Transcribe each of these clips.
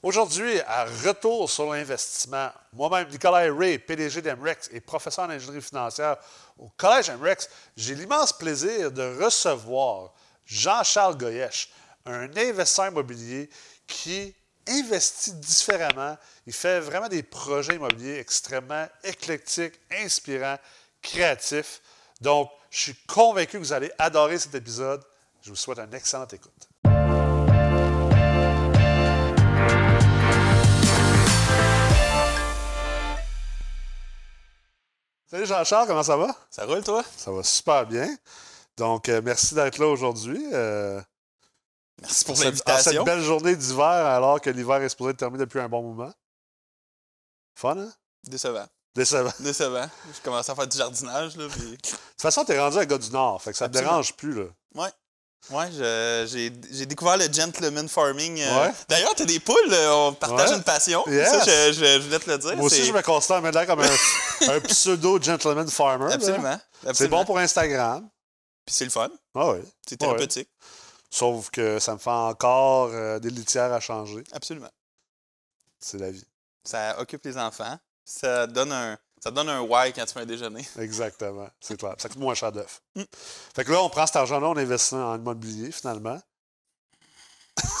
Aujourd'hui, à Retour sur l'investissement, moi-même, Nicolas Ray, PDG d'Emrex et professeur en ingénierie financière au Collège Emrex, j'ai l'immense plaisir de recevoir Jean-Charles Goyesh, un investisseur immobilier qui investit différemment. Il fait vraiment des projets immobiliers extrêmement éclectiques, inspirants, créatifs. Donc, je suis convaincu que vous allez adorer cet épisode. Je vous souhaite une excellente écoute. Salut Jean-Charles, comment ça va? Ça roule, toi? Ça va super bien. Donc, euh, merci d'être là aujourd'hui. Euh, Merci pour l'invitation. cette belle journée d'hiver, alors que l'hiver est supposé être terminé depuis un bon moment. Fun, hein? Décevant. Décevant. Décevant. Je commençais à faire du jardinage, là, puis... De toute façon, t'es rendu un gars du Nord, fait que ça te Absolument. dérange plus, là. Ouais. Je- j'ai découvert le gentleman farming. euh, Ouais. D'ailleurs, t'as des poules, euh, on partage Ouais. une passion. Yes. Ça, je, je- je voulais te le dire. Moi aussi, je me considère maintenant comme un, un pseudo-gentleman farmer. Absolument. C'est bon pour Instagram. Puis c'est le fun. Ah oui. C'est thérapeutique. Sauf que ça me fait encore euh, des litières à changer. Absolument. C'est la vie. Ça occupe les enfants. Ça donne un, ça donne un why quand tu fais un déjeuner. Exactement. C'est clair. Ça coûte moins cher d'œuf. Mm. Fait que là, on prend cet argent-là, on investit en immobilier, finalement.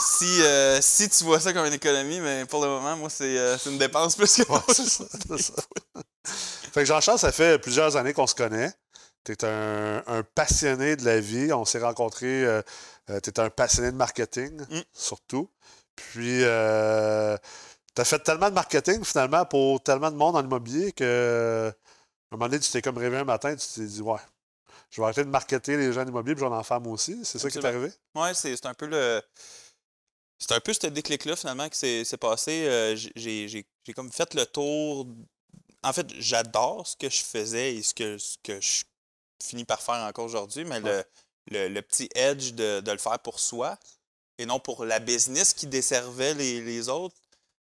Si, euh, si tu vois ça comme une économie, mais pour le moment, moi, c'est euh, une dépense plus que Ouais, c'est ça, ça. Fait que Jean-Charles, ça fait plusieurs années qu'on se connaît. Tu es un, un passionné de la vie. On s'est rencontrés. tu es un passionné de marketing, Mm. surtout. Puis, tu as fait tellement de marketing, finalement, pour tellement de monde en immobilier que, à un moment donné, tu t'es comme réveillé un matin, tu t'es dit, ouais, je vais arrêter de marketer les gens en immobilier, puis j'en en aussi. C'est ça qui est arrivé? Ouais, c'est un peu le. C'est un peu ce déclic-là, finalement, qui s'est passé. Euh, j'ai- comme fait le tour. En fait, j'adore ce que je faisais et ce que, ce que je finis par faire encore aujourd'hui, mais le, le, le petit edge de, de le faire pour soi et non pour la business qui desservait les, les autres,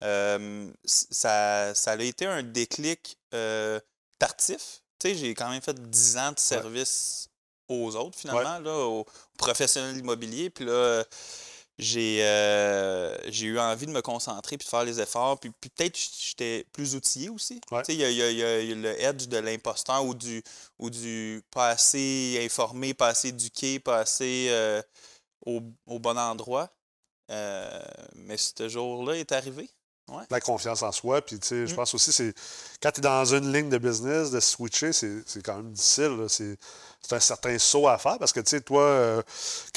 euh, ça, ça a été un déclic euh, tardif. Tu sais, j'ai quand même fait 10 ans de service aux autres, finalement, là, aux professionnels immobiliers. Puis là, j'ai euh, eu envie de me concentrer puis de faire les efforts. Puis, puis peut-être j'étais plus outillé aussi. Ouais. Tu sais, il y a, y y y le edge de l'imposteur ou du, ou du pas assez informé, pas assez éduqué, pas assez au, au bon endroit. Euh, mais ce jour-là est arrivé. La confiance en soi. Puis, tu sais, je Mm. pense aussi, c'est quand tu es dans une ligne de business, de switcher, c'est quand même difficile. C'est un certain saut à faire parce que, tu sais, toi, euh,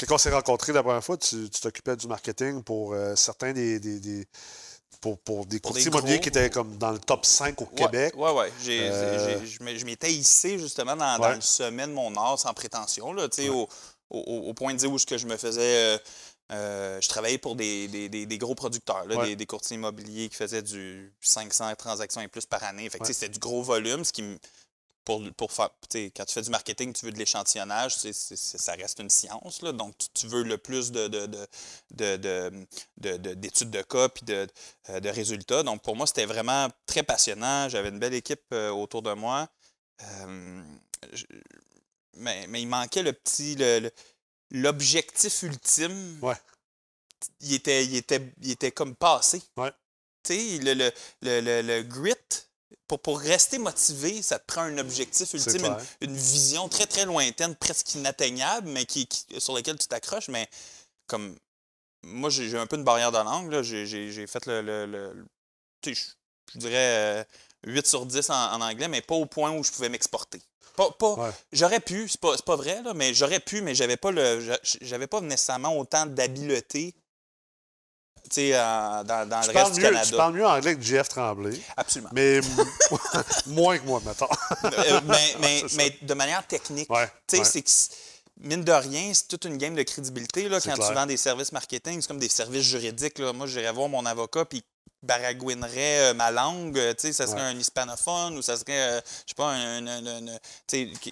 quand on s'est rencontrés la première fois, tu t'occupais du marketing pour euh, certains des. des- des- pour, pour des courtiers immobiliers qui étaient comme dans le top 5 au Ouais, Québec. Ouais. J'ai- Euh, je m'étais hissé justement dans, dans Ouais. le sommet de mon art sans prétention, là, au, au- au point de dire où ce que je me faisais. Euh, je travaillais pour des, des- des- des gros producteurs, là, Ouais. des, courtiers immobiliers qui faisaient du 500 transactions et plus par année. Fait que, tu Ouais. sais, C'était du gros volume, ce qui me- pour, pour faire, quand tu fais du marketing, tu veux de l'échantillonnage, c'est- c'est- c'est- ça reste une science. Là, donc, tu, tu veux le plus de, de, de, de- de- de- de- d'études de cas puis de, euh, de résultats. Donc, pour moi, c'était vraiment très passionnant. J'avais une belle équipe euh, autour de moi. Euh, je- mais, mais il manquait le petit. le- le- l'objectif ultime. Ouais. Il était, il, était, il était comme passé. Ouais. Tu sais, le, le, le, le- grit, pour, pour rester motivé, ça te prend un objectif ultime, une, vision très, très lointaine, presque inatteignable, mais qui, qui- sur laquelle tu t'accroches. Mais comme moi, j'ai un peu une barrière de langue. là. J'ai fait le. je, je dirais euh, 8 sur 10 en, en anglais, mais pas au point où je pouvais m'exporter. Pas, pas- Ouais. J'aurais pu, c'est pas, pas vrai, là, mais j'aurais pu, mais j'avais pas le. j'a- J'avais pas nécessairement autant d'habileté en- dans, dans le reste du Canada. tu parles mieux anglais que Jeff Tremblay, Absolument. mais moins que moi, mettons. Euh, mais, mais, de manière technique. Ouais, ouais. c'est mine de rien, c'est toute une game de crédibilité. Là, quand clair. tu vends des services marketing, c'est comme des services juridiques. Là. Moi, j'irais voir mon avocat, puis baragouinerait euh, ma langue, euh, tu sais, ça serait Ouais. un hispanophone ou ça serait, euh, je sais pas, un, un- un-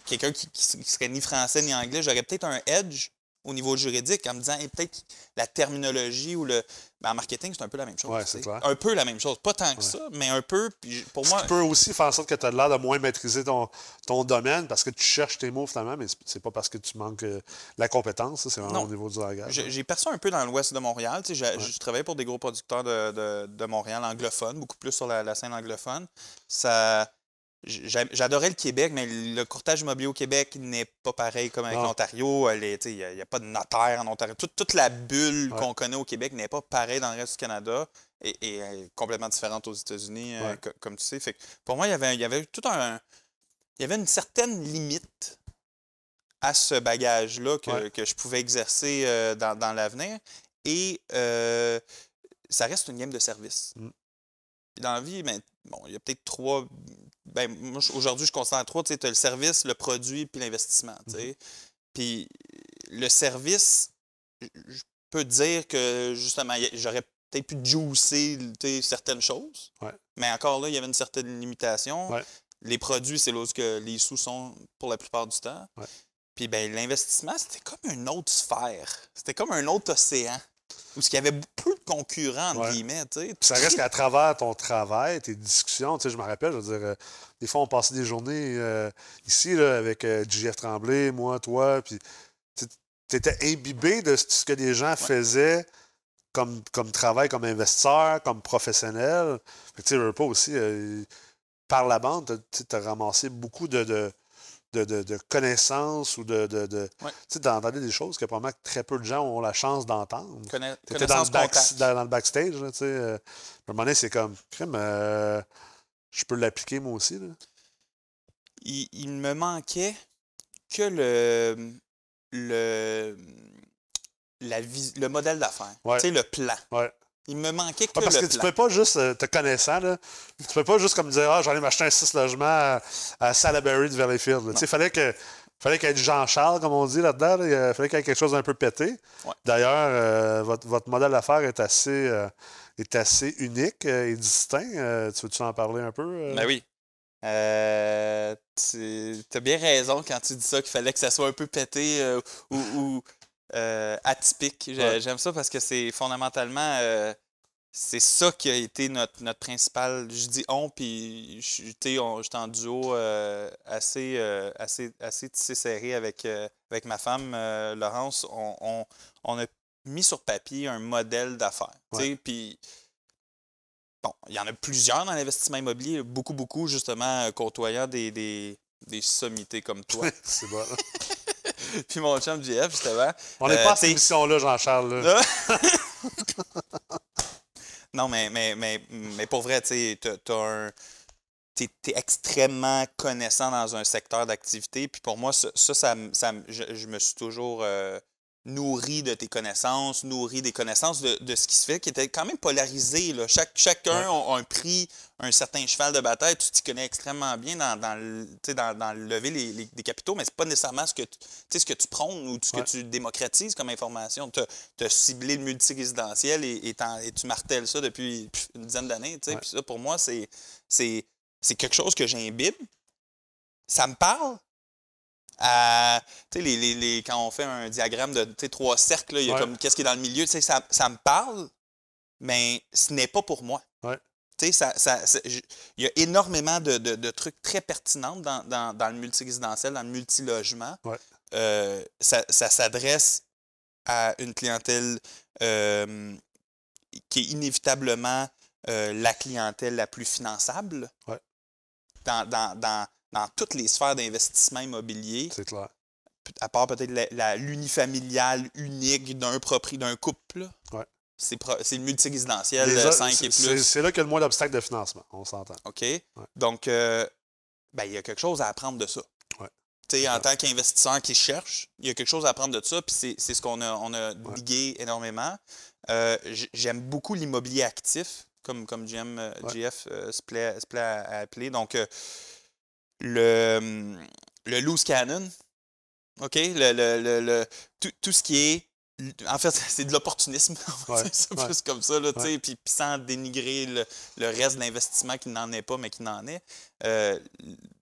quelqu'un qui, qui serait ni français ni anglais, j'aurais peut-être un edge au niveau juridique en me disant, hey, peut-être la terminologie ou le. Ben, en marketing, c'est un peu la même chose. Ouais, tu c'est clair. Un peu la même chose. Pas tant que ça, mais un peu. Puis pour Ce moi. qui peut aussi faire en sorte que tu as l'air de moins maîtriser ton, ton domaine parce que tu cherches tes mots finalement, mais c'est- pas parce que tu manques euh, la compétence, c'est vraiment Non. au niveau du langage. J'ai perçu un peu dans l'ouest de Montréal. Tu sais, Je travaillais pour des gros producteurs de, de- de Montréal anglophones, beaucoup plus sur la, la scène anglophone. Ça, J'adorais le Québec, mais le courtage immobilier au Québec n'est pas pareil comme avec Non. l'Ontario. Sais, Il n'y a, pas de notaire en Ontario. Toute, toute la bulle Ouais. qu'on connaît au Québec n'est pas pareille dans le reste du Canada et, est complètement différente aux États-Unis, euh, co- comme tu sais. Fait que pour moi, il y avait, il y avait tout un. Il y avait une certaine limite à ce bagage-là que, Ouais. que je pouvais exercer euh, dans, dans l'avenir. Et euh, ça reste une game de service. Mm. Dans la vie, ben, bon, il y a peut-être trois. Ben, moi, je- aujourd'hui, je considère trois. Tu as le service, le produit, puis l'investissement. tu sais. Mm-hmm. Puis le service, je peux dire que justement, j'aurais peut-être pu juicer certaines choses. Ouais. Mais encore là, il y avait une certaine limitation. Ouais. Les produits, c'est là où que les sous sont pour la plupart du temps. Ouais. Puis ben, l'investissement, c'était comme une autre sphère. C'était comme un autre océan. Où il y avait peu de concurrents, entre Ouais. guillemets. tu sais. Puis ça reste qu'à travers ton travail, tes discussions, tu sais, je me rappelle, je veux dire, euh, des fois, on passait des journées euh, ici, là, avec euh, JF Tremblay, moi, toi, puis tu étais imbibé de ce que les gens faisaient comme, comme travail, comme investisseur, comme professionnel. Tu sais, pas aussi, euh, par la bande, tu as ramassé beaucoup de, de, de, de- de connaissances ou de. de, Ouais. Tu sais, d'entendre des choses que probablement très peu de gens ont la chance d'entendre. Conna- Tu étais dans, le back- dans, dans le backstage, là, tu sais. euh, à un moment donné, c'est comme, crème, euh, je peux l'appliquer moi aussi. Là. il, il me manquait que le, le, la vis- le modèle d'affaires, Ouais. tu sais, le plan. Ouais. Il me manquait que Ouais, parce le que tu plan. peux pas juste, euh, te connaissant, là, tu peux pas juste comme dire, ah, j'allais m'acheter un 6 logements à, à Salaberry de Valleyfield. Tu sais, fallait que. Fallait qu'il y ait du Jean-Charles, comme on dit là-dedans. là. Il fallait qu'il y ait quelque chose d'un peu pété. Ouais. D'ailleurs, euh, votre, votre modèle d'affaires est assez, euh, est assez unique et distinct. Euh, tu veux-tu en parler un peu? Ben oui. Euh, tu as bien raison quand tu dis ça, qu'il fallait que ça soit un peu pété ou, ou, euh, atypique. Ouais. J'aime ça parce que c'est fondamentalement, euh, c'est ça qui a été notre, notre principal. Je dis on, puis j'étais en duo euh, assez, assez, assez tissé serré avec, avec ma femme, Laurence. On, on- on a mis sur papier un modèle d'affaires. Puis Bon, il y en a plusieurs dans l'investissement immobilier, beaucoup, beaucoup, justement, côtoyant des, des, des sommités comme toi. c'est bon. Puis mon chum JF, justement. On n'est euh, pas à cette émission-là, Jean-Charles. là. non, mais, mais, mais, mais pour vrai, tu un. Es extrêmement connaissant dans un secteur d'activité. Puis pour moi, ça, ça, ça me- ça me- je, je me suis toujours euh, nourri de tes connaissances, nourri des connaissances de, de ce qui se fait, qui était quand même polarisé. Là. Chaque, chacun Ouais. a, a un prix, un certain cheval de bataille. Tu t'y connais extrêmement bien dans, dans, le, dans, dans lever les, les- des capitaux, mais c'est pas nécessairement ce que tu, ce que tu prônes ou ce Ouais. que tu démocratises comme information. Tu as ciblé le multirésidentiel et, et, tu martèles ça depuis une dizaine d'années. Ouais. Ça, pour moi, c'est quelque chose que j'imbibe. Ça me parle. À, tu sais, les, les- les- quand on fait un diagramme de trois cercles, là, il y a Ouais. comme qu'est-ce qui est dans le milieu, tu sais, ça, ça me parle, mais ce n'est pas pour moi. Ouais. Tu sais, ça, ça- il y a énormément de, de- de trucs très pertinents dans, dans- dans le multirésidentiel, dans le multilogement. Ouais. Euh, ça ça s'adresse à une clientèle euh, qui est inévitablement euh, la clientèle la plus finançable Ouais. dans, dans- dans- dans toutes les sphères d'investissement immobilier, C'est clair. à part peut-être l'unifamiliale unique d'un d'un couple. Ouais. C'est le multirésidentiel Les autres, 5 c'est- et plus. C'est là qu'il y a le moins d'obstacles de financement, on s'entend. OK? Donc, euh, ben, il y a quelque chose à apprendre de ça. Ouais. En tant qu'investisseur qui cherche, il y a quelque chose à apprendre de ça, puis c'est- ce qu'on a, on a digué énormément. Euh, J'aime beaucoup l'immobilier actif, comme, comme GM, euh. GF euh, se, plaît, se plaît à, à appeler. Donc, le, le loose cannon, OK? Le, le- le- le- tout, tout ce qui est. En fait, c'est de l'opportunisme. Ouais, ça ouais. plus comme ça, là, tu sais, Ouais. puis, sans dénigrer le, le reste de l'investissement qui n'en est pas, mais qui n'en est. Euh,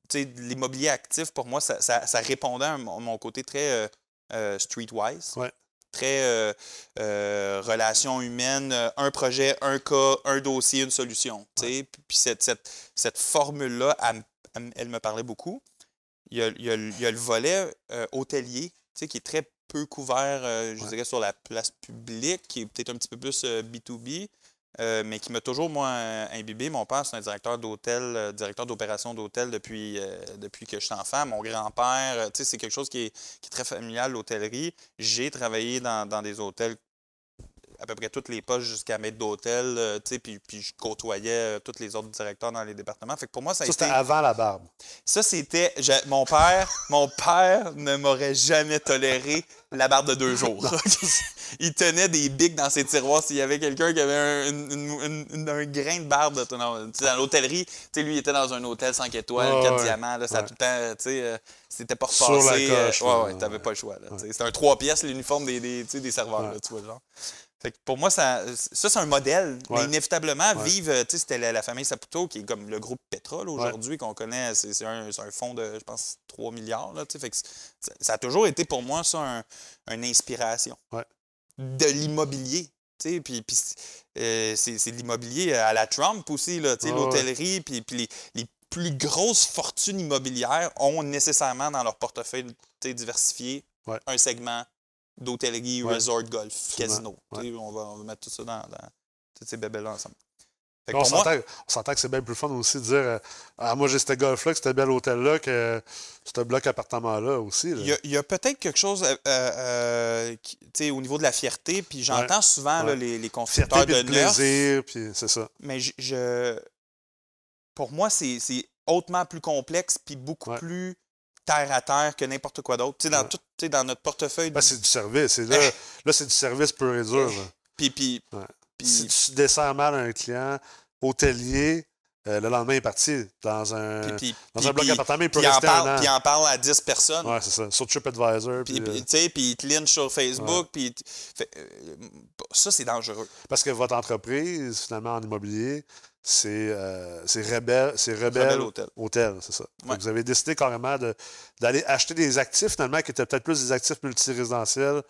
tu sais, l'immobilier actif, pour moi, ça, ça- ça répondait à mon, côté très euh, euh, streetwise. Très euh, euh, relation humaine, un projet, un cas, un dossier, une solution. tu sais. Puis cette, cette, cette formule-là, elle, m- elle me parlait beaucoup. Il y a, il y a le- il y a le volet euh, hôtelier, tu sais, qui est très peu couvert, euh, je Ouais. dirais, sur la place publique, qui est peut-être un petit peu plus euh, B2B, euh, mais qui m'a toujours, moi, imbibé. Mon père, c'est un directeur d'hôtel, directeur d'opération d'hôtel depuis, depuis que je suis enfant. Mon grand-père, tu sais, c'est quelque chose qui est, qui est très familial, l'hôtellerie. J'ai travaillé dans, dans des hôtels à peu près toutes les postes jusqu'à maître d'hôtel, euh, tu sais, puis, puis je côtoyais euh, tous les autres directeurs dans les départements. Fait que pour moi, ça a Ça, été... c'était avant la barbe. Ça, c'était. Mon père, mon père ne m'aurait jamais toléré la barbe de deux jours. il tenait des bics dans ses tiroirs s'il y avait quelqu'un qui avait un, une- une- une- un grain de barbe. De, non, dans l'hôtellerie, tu sais, lui, il était dans un hôtel 5 étoiles, Ouais, 4 ouais. diamants. Là, ça a Ouais. tout le temps, tu sais, euh, c'était pas Sur la repassé. coche, ouais, ouais, t'avais pas le choix. là. C'était un trois pièces, l'uniforme des, des, serveurs, là, tu vois, genre. Fait que pour moi, ça, ça c'est un modèle. Mais inévitablement, Ouais. vivre, tu sais, c'était la, la famille Saputo, qui est comme le groupe Pétrole aujourd'hui, qu'on connaît. C'est un, un fonds de, je pense, 3 milliards. Là, fait que ça, a toujours été pour moi, ça, un- une inspiration. De l'immobilier. tu sais, Puis, puis euh, c'est l'immobilier à la Trump aussi, l'hôtellerie, puis, puis les, les plus grosses fortunes immobilières ont nécessairement dans leur portefeuille diversifié un segment d'hôtellerie, Ouais. resort, golf, casino. On, va, on va mettre tout ça dans, dans toutes ces bébelles-là ensemble. On s'entend que c'est bien plus fun aussi de dire euh, Ah, moi j'ai ce golf-là, que c'était bel hôtel-là, que ce bloc appartement-là aussi. là. il y a, peut-être quelque chose euh, euh, qui- au niveau de la fierté, puis j'entends souvent là, les, les constructeurs de plaisir, puis c'est ça. mais je, je- pour moi, c'est c'est hautement plus complexe puis beaucoup Ouais. plus terre à terre que n'importe quoi d'autre. Tu sais, dans, Ouais. tout, dans notre portefeuille, Ben, c'est du service. Là, là c'est du service pur et dur. puis, puis, Ouais. puis- Si tu descends mal un client hôtelier, euh, le lendemain il est parti dans un, puis- dans puis- un bloc appartement, il peut puis il en rester parle, un an. puis il en parle à 10 personnes. Ouais, c'est ça. Sur TripAdvisor. Puis, euh, sais, puis il te lynche sur Facebook. Puis, fait, euh, ça, c'est dangereux. parce que votre entreprise, finalement, en immobilier, c'est euh, c'est Rebelle, c'est Rebelle, Rebelle Hôtel. Hôtel, c'est ça. Ouais. Vous avez décidé carrément de- d'aller acheter des actifs, finalement, qui étaient peut-être plus des actifs multirésidentiels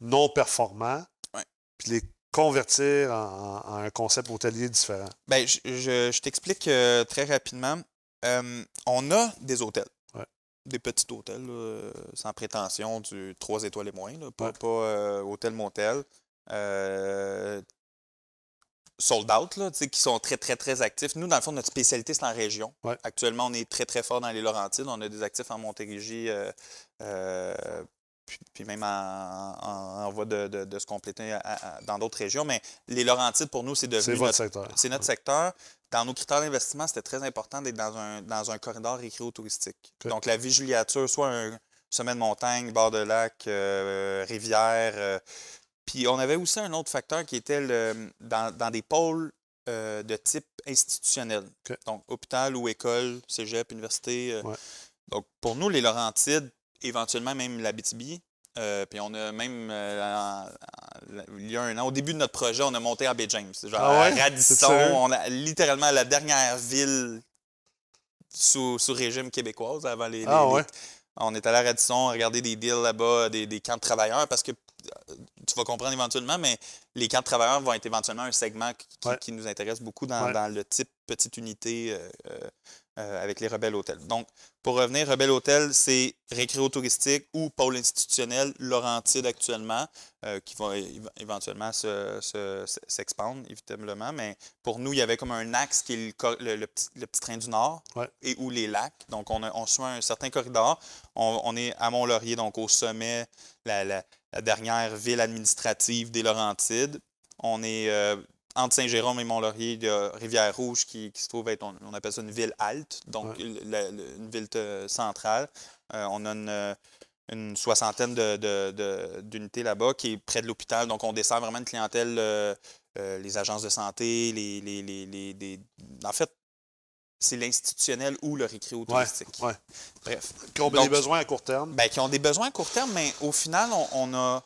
non performants, Ouais. puis les convertir en, en un concept hôtelier différent. Ben, je, je- je t'explique euh, très rapidement. Euh, on a des hôtels. Ouais. Des petits hôtels, là, euh, sans prétention, du 3 étoiles et moins. là, pas pas, hôtel-motel. Euh, sold out, là, qui sont très, très, très actifs. Nous, dans le fond, notre spécialité, c'est en région. Ouais. Actuellement, on est très, très fort dans les Laurentides. On a des actifs en Montérégie, euh, euh, puis, puis même en, en- en voie de, de- de se compléter à- à- dans d'autres régions. Mais les Laurentides, pour nous, c'est C'est devenu votre notre, secteur. c'est notre secteur. Dans nos critères d'investissement, c'était très important d'être dans un, dans un corridor récréo-touristique. Donc, la vigiliature, soit un sommet de montagne, bord de lac, euh, rivière. Puis on avait aussi un autre facteur qui était le- dans, dans des pôles euh, de type institutionnel. Donc, hôpital ou école, cégep, université. euh. Ouais. Donc, pour nous, les Laurentides, éventuellement même la BTB, euh, puis on a même, euh, en- en- il y a un an, au début de notre projet, on a monté à Bay James. Genre Ah ouais? à Radisson, on a littéralement la dernière ville sous, sous régime québécoise avant les, les- Ah les- on est allé à Radisson regarder des deals là-bas, des, des camps de travailleurs, parce que tu vas comprendre éventuellement, mais les camps de travailleurs vont être éventuellement un segment qui, qui- Ouais. qui nous intéresse beaucoup dans, Ouais. dans le type petite unité euh, euh, avec les Rebelles Hôtels. Donc, pour revenir, Rebelle Hôtel, c'est récréo-touristique ou pôle institutionnel, Laurentide actuellement, euh, qui va éve- éventuellement se- se- se- s'expandre, évidemment. Mais pour nous, il y avait comme un axe qui est le, co- le- le petit, le petit train du Nord Ouais. et ou les lacs. Donc, on, a, on suit un certain corridor. On, on est à Mont-Laurier, donc au sommet, la, la- la dernière ville administrative des Laurentides. On est euh, entre Saint-Jérôme et Mont-Laurier, il y a Rivière-Rouge qui, qui se trouve être, on, on appelle ça une ville halte, donc Ouais. la- la- une ville euh, centrale. Euh, on a une, euh, une soixantaine d'unités là-bas qui est près de l'hôpital. Donc, on dessert vraiment une clientèle, euh, euh, les agences de santé, les, les, les- En fait, c'est l'institutionnel ou le récréo touristique. ouais. Bref. Qui ont Donc, des besoins à court terme. Ben, qui ont des besoins à court terme, mais au final, on, on a,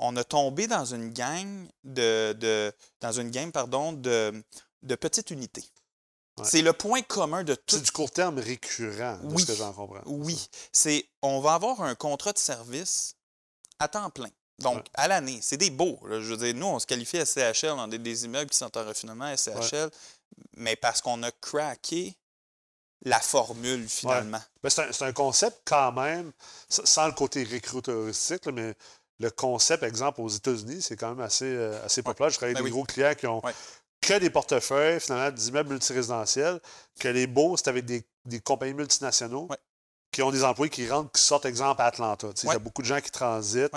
on a tombé dans une gang de, de- dans une game, pardon, de, de petites unités. C'est le point commun de tout. C'est du court terme récurrent, de Oui. ce que j'en comprends. Oui, c'est on va avoir un contrat de service à temps plein. Donc, Ouais. à l'année, c'est des beaux. là. Je veux dire, nous, on se qualifie à SCHL, on a des, des immeubles qui sont en raffinement à SCHL, mais parce qu'on a craqué la formule finalement. Ben, c'est un, un concept quand même, sans le côté recruteuristique, là, mais le concept, exemple, aux États-Unis, c'est quand même assez, euh, assez populaire. Je travaille avec Ben des oui. gros clients qui ont Ouais. que des portefeuilles, finalement, d'immeubles multirésidentiels, que les beaux, c'est avec des, des compagnies multinationaux Ouais. qui ont des employés qui rentrent, qui sortent, exemple, à Atlanta. Il y a beaucoup de gens qui transitent.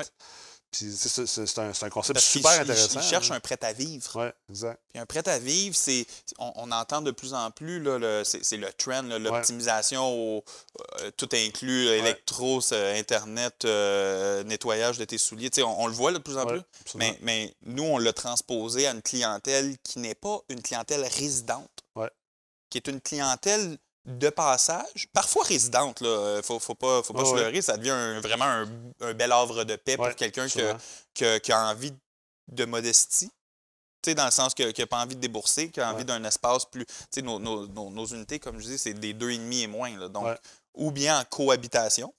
Ouais. Puis c'est- un, concept Parce super intéressant. ils cherchent hein. un prêt à vivre. Oui, exact. Puis un prêt à vivre, c'est on, on entend de plus en plus, là, le- c'est le trend, l'optimisation au euh, tout inclus, euh, électro, euh, Internet, euh, nettoyage de tes souliers. On, on le voit là, de plus en Ouais, plus. Mais, mais nous, on l'a transposé à une clientèle qui n'est pas une clientèle résidente, Ouais. qui est une clientèle de passage, parfois résidente. Il ne faut, faut pas, faut pas se ouais. leurrer, ça devient un- vraiment un, un bel havre de paix Ouais, pour quelqu'un qui, a- envie de modestie. Dans le sens que- qui n'a pas envie de débourser, qui a envie Ouais. d'un espace plus. Tu nos, nos- nos- nos unités, comme je dis, c'est des deux et demi et moins. là. donc, Ouais. ou bien en cohabitation,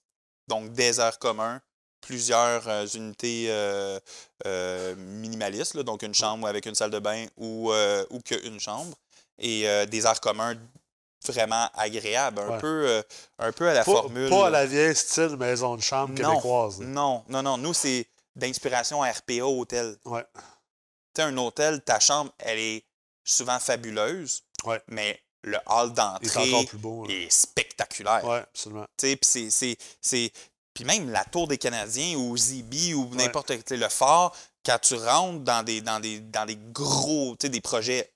donc des aires communs, plusieurs euh, unités euh, euh, minimalistes, là, donc une chambre avec une salle de bain ou, euh, ou qu'une chambre, et euh, des aires communs vraiment agréables, un, Ouais. peu, euh, un peu à la Pas, formule. pas à la vieille style maison de chambre Non. québécoise. là. Non, non, non. Nous, c'est d'inspiration RPA hôtel. Ouais. Tu sais, un hôtel, ta chambre, elle est souvent fabuleuse, Ouais. mais le hall est d'entrée beau. là. est spectaculaire. Oui, absolument. Tu sais, puis c'est- Puis même la Tour des Canadiens ou Zibi ou n'importe sais, le phare, quand tu rentres dans des, dans des, dans des gros, tu sais, des projets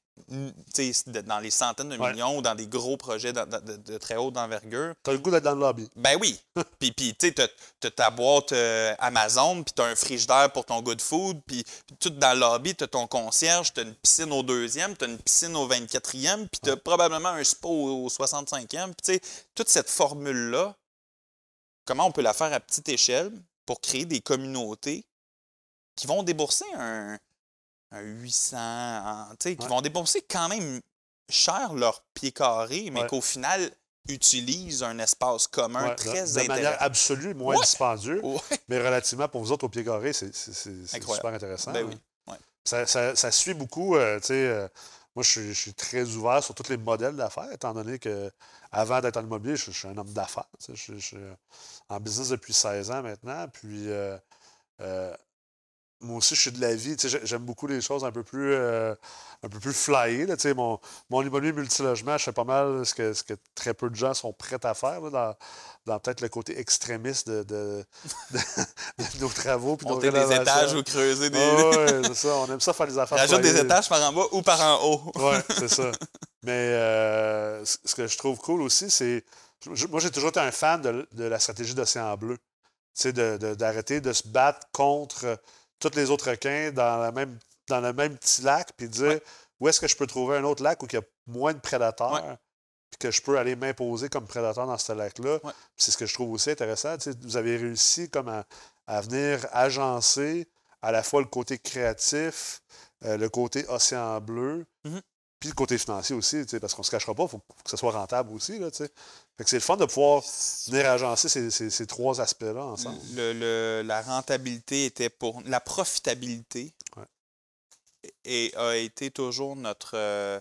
dans les centaines de Ouais. millions ou dans des gros projets de, de très haute envergure, T'as le goût d'être dans le lobby. ben oui. puis, puis tu sais, t'as- ta boîte euh, Amazon, puis t'as un frigidaire pour ton good food, puis puis tout dans le lobby, t'as ton concierge, t'as une piscine au deuxième, t'as une piscine au 24e, puis t'as probablement un spa au, au 65e. Puis tu sais, toute cette formule-là, comment on peut la faire à petite échelle pour créer des communautés qui vont débourser un, un 800, en- tu sais, qui Ouais. vont débourser quand même cher leur pied carré, mais Ouais. qu'au final utilisent un espace commun Ouais, très de, de manière absolue, moins Ouais. dispendieux, Ouais. mais relativement pour vous autres au pied carré, c'est super intéressant. Ben hein. oui. Ça, ça- ça suit beaucoup, euh, euh, moi je suis, je suis très ouvert sur tous les modèles d'affaires, étant donné que avant d'être en immobilier, je, je suis un homme d'affaires. Je, je suis en business depuis 16 ans maintenant, puis euh, moi aussi je suis de la vie, sais, j'aime beaucoup les choses un peu plus, euh, un peu plus flyées. là, tu sais, mon, mon immobilier multilogement, je fais pas mal ce que, ce que très peu de gens sont prêts à faire là, dans, dans peut-être le côté extrémiste de, de- de- de nos travaux. puis nos Monter des étages ou creuser des. Ah ouais, c'est ça. On aime ça faire des affaires. Rajoute des étages par en bas ou par en haut. Oui, c'est ça. Mais euh, ce que je trouve cool aussi, c'est. Moi, j'ai toujours été un fan de, la stratégie d'Océan Bleu. Sais, d'arrêter de, se battre contre tous les autres requins dans, la même, dans le même petit lac, puis dire Ouais. où est-ce que je peux trouver un autre lac où il y a moins de prédateurs, Ouais. puis que je peux aller m'imposer comme prédateur dans ce lac-là. Ouais. C'est ce que je trouve aussi intéressant. Vous avez réussi comme à, à venir agencer à la fois le côté créatif, euh, le côté océan bleu, Mhm. puis le côté financier aussi, parce qu'on se cachera pas, il faut que ce soit rentable aussi. Là. Fait que c'est le fun de pouvoir venir agencer ces, ces- ces trois aspects-là ensemble. Le- le- la rentabilité était pour. La profitabilité Ouais. et a été toujours notre, euh,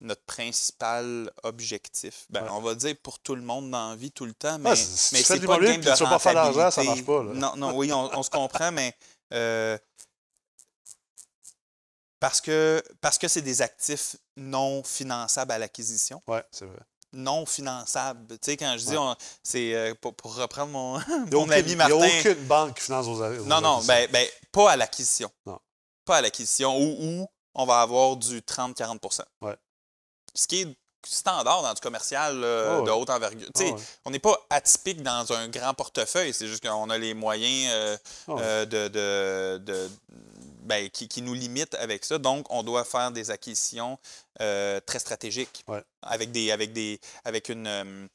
notre principal objectif. Ben, Ouais. On va dire pour tout le monde dans la vie tout le temps, mais, Ouais, si- si mais tu fais c'est pas l'immobilier game de tu veux pas faire d'argent, ça rentabilité. marche pas, là. Non, non, oui, on, on se comprend, mais euh, parce que parce que c'est des actifs non finançables à l'acquisition Oui, c'est vrai. Non finançables. Tu sais, quand je dis, Ouais. c'est euh, pour, pour reprendre mon, n'y mon ami il y a Martin. aucune banque qui finance vos, vos Non, non, ben, ben, pas à l'acquisition. Non. Pas à l'acquisition, où, où on va avoir du 30-40% Ouais. Ce qui est standard dans du commercial euh, Ah ouais. de haute envergure. Ah ouais. On n'est pas atypique dans un grand portefeuille, c'est juste qu'on a les moyens euh, Ah ouais. euh, de, de- de- ben, qui, qui nous limitent avec ça. Donc, on doit faire des acquisitions très stratégiques Ouais. avec, des, avec, des, avec une,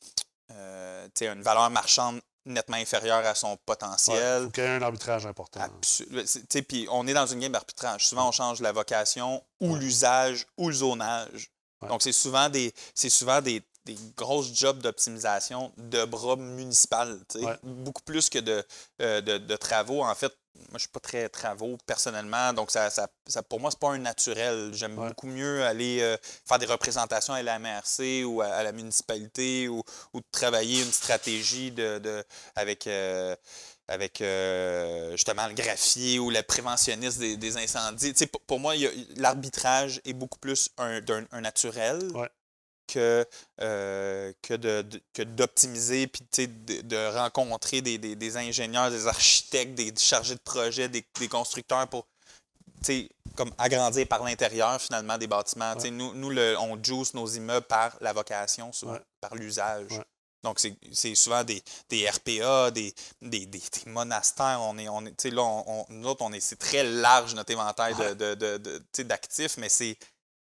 une valeur marchande nettement inférieure à son Ouais, potentiel. y ait un arbitrage important. Tu sais, Puis on est dans une game d'arbitrage. Souvent, on change la vocation ou l'usage ou le zonage Donc, c'est souvent des, c'est souvent des, des grosses jobs d'optimisation de bras municipal. Ouais. beaucoup plus que de, euh, de, de travaux. En fait, moi, je suis pas très travaux personnellement, donc ça, ça, ça- pour moi, c'est pas un naturel. J'aime Ouais. beaucoup mieux aller euh, faire des représentations à la MRC ou à, à la municipalité ou, ou de travailler une stratégie de, de- avec, euh, avec euh, justement le graphier ou le préventionniste des, des incendies. Tu sais, pour, pour moi, l'arbitrage est beaucoup plus un, naturel Ouais. que, euh, que, de, de- d'optimiser puis sais, de, de rencontrer des, des- des ingénieurs, des architectes, des chargés de projet, des, constructeurs pour comme agrandir par l'intérieur finalement des bâtiments. Nous, nous le- on juice nos immeubles par la vocation, Ouais. par l'usage. Donc, c'est, souvent des, des RPA, des, des, des- monastères. On est, on est, là, on, on- nous autres, on est, c'est très large notre éventail de, Ouais. de- de- d'actifs, mais c'est,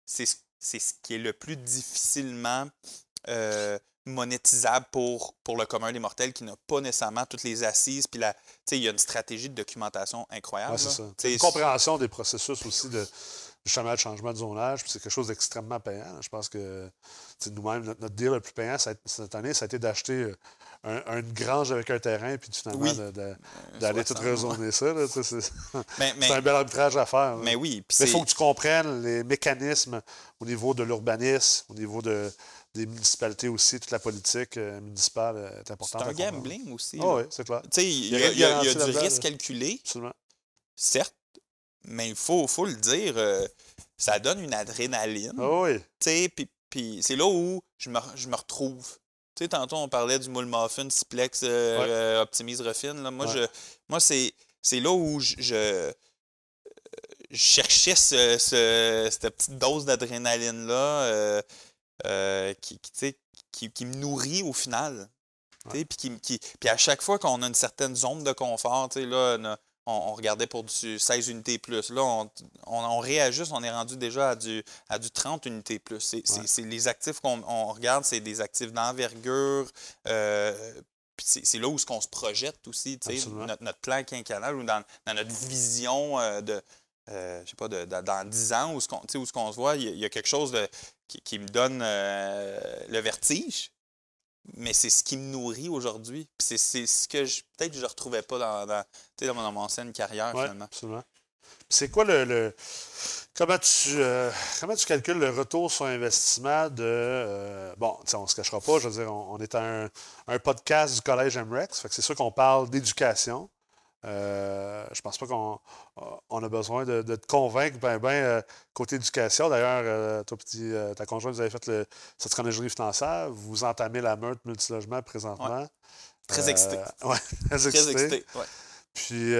ce- qui est le plus difficilement euh, monétisable pour, pour le commun des mortels qui n'a pas nécessairement toutes les assises. Puis, il y a une stratégie de documentation incroyable. Ouais, c'est ça. Une compréhension des processus aussi de justement de changement de zonage, puis c'est quelque chose d'extrêmement payant. Je pense que nous-mêmes, notre, notre deal le plus payant ça cette année, ça a été d'acheter euh, un- une grange avec un terrain, puis finalement Oui. euh, d'aller tout 60, ouais. raisonner ça. c'est c'est un bel arbitrage à faire. là. mais oui, il c'est- faut que tu comprennes les mécanismes au niveau de l'urbanisme, au niveau de, des municipalités aussi, toute la politique euh, municipale est c'est importante. un à comprendre. gambling aussi. Ah oui, c'est clair. Il y, Il y a il y a- il y a du risque calculé, Absolument. certes, mais il faut, faut le dire, euh, ça donne une adrénaline. Ah oui. Tu sais, puis, puis c'est là où je me, je me retrouve. Tu sais, tantôt, on parlait du moule muffin, Ciplex, euh, Ouais. euh, Optimise, Refine. Là. Moi, Ouais. je, moi c'est, c'est là où je, je, je cherchais ce, ce- cette petite dose d'adrénaline-là euh, euh, qui, qui, qui, qui me nourrit au final. Puis, qui, qui- à chaque fois qu'on a une certaine zone de confort, tu sais, là, on, regardait pour du 16 unités plus. Là, on, on, on réajuste, on est rendu déjà à du, à du 30 unités plus. C'est, Ouais. les actifs qu'on on regarde, c'est des actifs d'envergure. euh, c'est, là où ce qu'on se projette aussi, tu sais, Absolument. notre, notre plan quinquennal ou dans, dans notre vision euh, de, euh, je sais pas, de, de- dans 10 ans, où ce qu'on, qu'on se voit, il y, a- il y a quelque chose de, qui, qui me donne euh, le vertige. Mais c'est ce qui me nourrit aujourd'hui. Puis c'est, ce que je, peut-être je ne retrouvais pas dans, dans, mon, ancienne carrière, finalement. absolument. C'est quoi le. le- comment, tu, euh, comment tu calcules le retour sur investissement de. euh, bon, on ne se cachera pas, je veux dire, on, on est un, un podcast du Collège MREX, fait que c'est sûr qu'on parle d'éducation. Euh, je pense pas qu'on on a besoin de, de te convaincre, ben, ben, euh, côté éducation. D'ailleurs, euh, toi petit, euh, ta conjointe, vous avez fait le certificat d'ingénierie financière, vous entamez la meute multilogement présentement. Très excité. ouais, très Très excité. excité. ouais. Puis,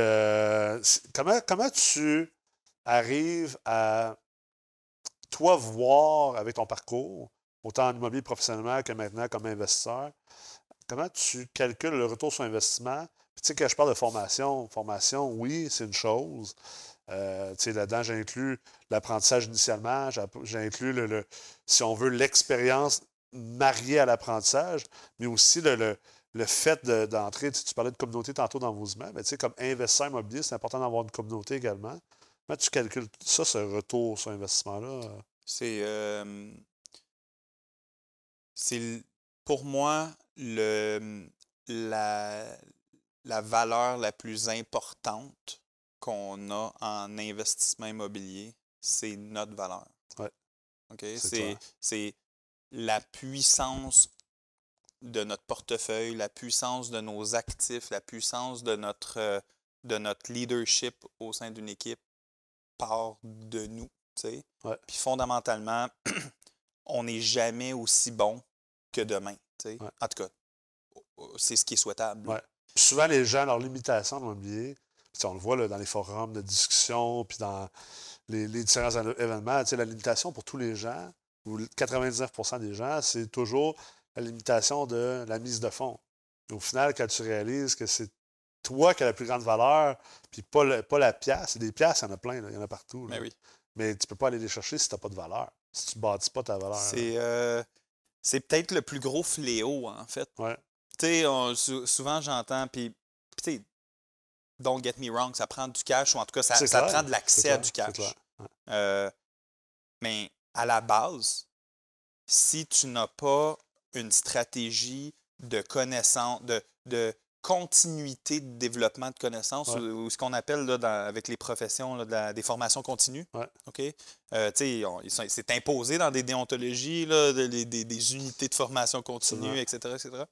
comment, comment tu arrives à, toi, voir avec ton parcours, autant en immobilier professionnellement que maintenant comme investisseur, comment tu calcules le retour sur investissement? Tu sais, quand je parle de formation, formation, oui, c'est une chose. Euh, tu sais, là-dedans, j'inclus l'apprentissage initialement, j'inclus, le, si on veut, l'expérience mariée à l'apprentissage, mais aussi le, le- le fait de- d'entrer, tu, parlais de communauté tantôt dans vos immeubles, mais tu sais, comme investisseur immobilier, c'est important d'avoir une communauté également. Comment tu calcules ça, ce retour sur investissement-là? C'est. euh, c'est pour moi le, la, la valeur la plus importante qu'on a en investissement immobilier, c'est notre valeur. Ouais. OK? C'est la puissance de notre portefeuille, la puissance de nos actifs, la puissance de notre, euh, de notre leadership au sein d'une équipe part de nous. Puis fondamentalement, on n'est jamais aussi bon que demain. Ouais. En tout cas, c'est ce qui est souhaitable. Ouais. Souvent, les gens, leurs limitations dans l'immobilier, on le voit là, dans les forums de discussion, puis dans les, les différents événements, la limitation pour tous les gens, ou le 99% des gens, c'est toujours la limitation de la mise de fonds. Et au final, quand tu réalises que c'est toi qui as la plus grande valeur, puis pas, le- pas la pièce, des pièces, il y en a plein, il y en a partout. là. Mais oui. Mais tu peux pas aller les chercher si tu n'as pas de valeur, si tu ne bâtis pas ta valeur. C'est, euh, c'est peut-être le plus gros fléau, en fait. Ouais. Tu sais, souvent j'entends, puis, tu sais, don't get me wrong, ça prend du cash, ou en tout cas, ça, C'est ça clair, prend de l'accès à du cash. Ouais. Euh, mais à la base, si tu n'as pas une stratégie de connaissance, de, de continuité de développement de connaissances, Ouais. ou, ou ce qu'on appelle là, dans- avec les professions là, de la- des formations continues. Ouais. Euh, c'est imposé dans des déontologies, là, de- des, des- des unités de formation continue, etc., etc.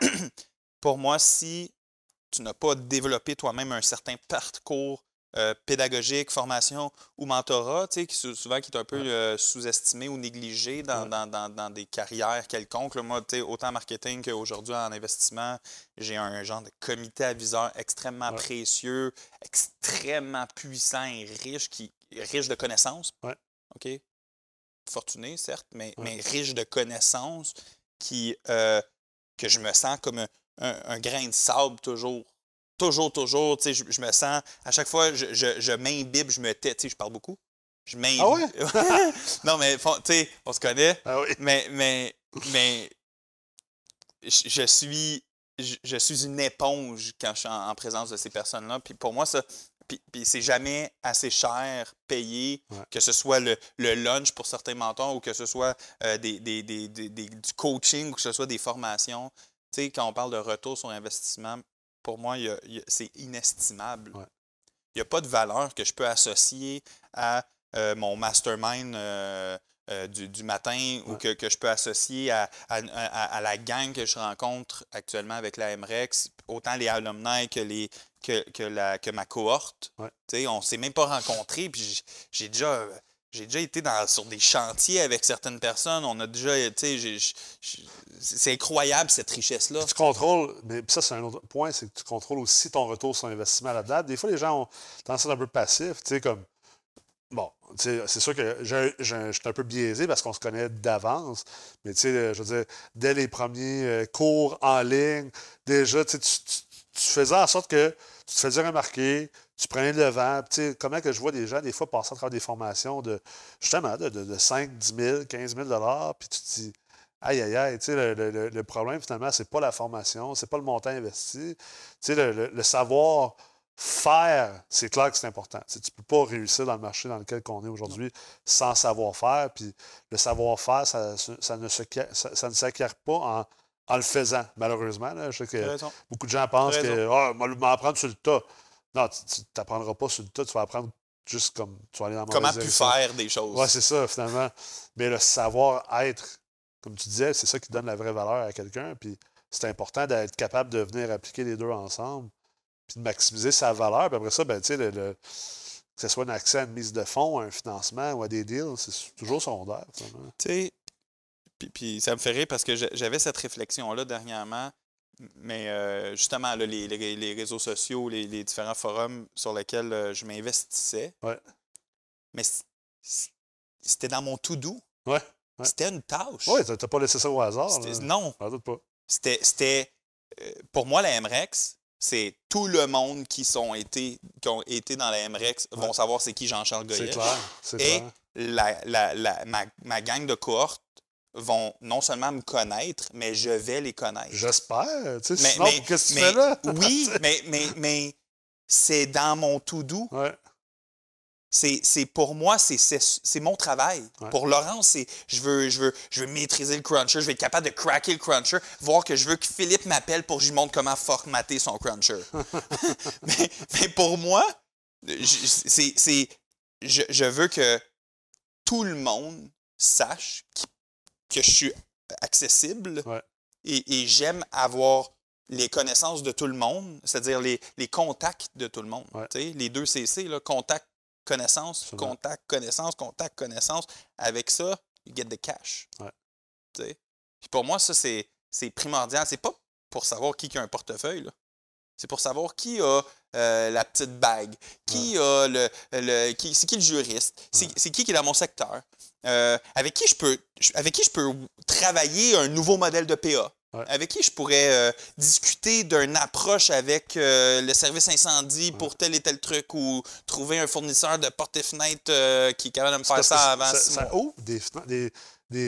Pour moi, si tu n'as pas développé toi-même un certain parcours euh, pédagogique, formation ou mentorat, tu sais, qui sou- souvent qui est un peu euh, sous-estimé ou négligé dans, Ouais. dans- dans- dans des carrières quelconques. là. Moi, tu sais, autant en marketing qu'aujourd'hui en investissement, j'ai un genre de comité aviseur extrêmement Ouais. précieux, extrêmement puissant et riche, qui riche de connaissances. Ouais. OK? Fortuné, certes, mais, riche de connaissances qui, euh, que je me sens comme un, un- un grain de sable toujours. Toujours, toujours. Tu sais, je, je me sens, à chaque fois, je, je, je m'imbibe, je me tais. Tu sais, je parle beaucoup. Je m'imbibe. Ah ouais? non, mais, tu sais, on se connaît. Ah oui. Mais, mais, mais je, je suis, je, suis une éponge quand je suis en, en présence de ces personnes-là. Puis pour moi, ça, puis, puis c'est jamais assez cher payé, Ouais. que ce soit le, le lunch pour certains mentors ou que ce soit euh, des- des- des- du coaching ou que ce soit des formations. Tu sais, quand on parle de retour sur investissement, pour moi, c'est inestimable. Ouais. Il n'y a pas de valeur que je peux associer à euh, mon mastermind euh, euh, du, du matin ou que, que je peux associer à, à- à- à la gang que je rencontre actuellement avec la MREX, autant les alumni que, les, que, que, la, que ma cohorte. Ouais. Tu sais, on ne s'est même pas rencontrés, puis j'ai déjà. J'ai déjà été sur des chantiers avec certaines personnes. On a déjà, c'est incroyable cette richesse-là. Tu contrôles, mais ça, c'est un autre point, c'est que tu contrôles aussi ton retour sur investissement à la date. Des fois, les gens ont tendance à un peu passifs, tu sais, comme. Bon, c'est sûr que je suis un peu biaisé parce qu'on se connaît d'avance, mais tu sais, je veux dire, dès les premiers euh, cours en ligne, déjà, tu- tu faisais en sorte que tu te faisais remarquer, tu prenais le vent. Tu sais, comment que je vois des gens, des fois, passer à travers des formations de, justement, de, de, de 5, 10 000, 15 000 puis tu te dis, Aïe, aïe, aïe. Tu sais, le, le- le- problème, finalement, c'est pas la formation, c'est pas le montant investi. Tu sais, le, le- savoir faire, c'est clair que c'est important. Tu tu peux pas réussir dans le marché dans lequel on est aujourd'hui sans savoir-faire. Puis le savoir-faire, ça, ça ne se- ça- ça ne s'acquiert pas en, en le faisant, malheureusement. là. Je sais que beaucoup de gens pensent que ah, moi, m'en apprendre sur le tas. Non, tu n'apprendras pas sur le tas, tu vas apprendre juste comme tu vas aller dans la Comment pu faire des choses. Oui, c'est ça, finalement. Mais le savoir-être, comme tu disais, c'est ça qui donne la vraie valeur à quelqu'un. Puis c'est important d'être capable de venir appliquer les deux ensemble, puis de maximiser sa valeur. Puis après ça, ben, tu sais, le, le- que ce soit un accès à une mise de fonds, à un financement ou à des deals, c'est toujours secondaire. Tu sais, puis, puis ça me fait rire parce que j'a- j'avais cette réflexion-là dernièrement, mais euh, justement, là, les, les- les réseaux sociaux, les, les différents forums sur lesquels euh, je m'investissais, Ouais. mais c'était dans mon to-do. Ouais, ouais. C'était une tâche. Oui, tu n'as pas laissé ça au hasard. Non, c'était, c'était euh, pour moi, la MREX, c'est tout le monde qui, sont été, qui ont été dans la MREX vont savoir c'est qui Jean-Charles C'est clair. C'est Et clair. la, la- la- ma, ma gang de cohorte vont non seulement me connaître, mais je vais les connaître. J'espère. Tu sais, Mais- sinon, mais- qu'est-ce que tu mais- fais là? Oui, mais, mais, mais c'est dans mon to-do. Ouais. C'est, c'est pour moi, c'est, c'est, c'est mon travail. Ouais. Pour Laurence, c'est je veux, je, veux, je veux maîtriser le cruncher, je vais être capable de craquer le cruncher, voir que je veux que Philippe m'appelle pour que je lui montre comment formater son cruncher. mais, mais pour moi, je- c'est, c'est, je, je veux que tout le monde sache qui- que je suis accessible Ouais. et, et j'aime avoir les connaissances de tout le monde, c'est-à-dire les, les contacts de tout le monde. Ouais. Les deux CC, là, contact, connaissance, contact, connaissance, contact, connaissance. Avec ça, you get the cash. Ouais. Puis pour moi, ça, c'est primordial. C'est pas pour savoir qui qui a un portefeuille. C'est pour savoir qui a euh, la petite bague, qui a le. le qui, c'est qui le juriste, c'est qui qui est dans mon secteur, euh, avec, qui je peux, avec qui je peux travailler un nouveau modèle de PA. Ouais. Avec qui je pourrais euh, discuter d'une approche avec euh, le service incendie pour tel et tel truc ou trouver un fournisseur de portes et fenêtres euh, qui est capable de me faire ça avant ça, ouvre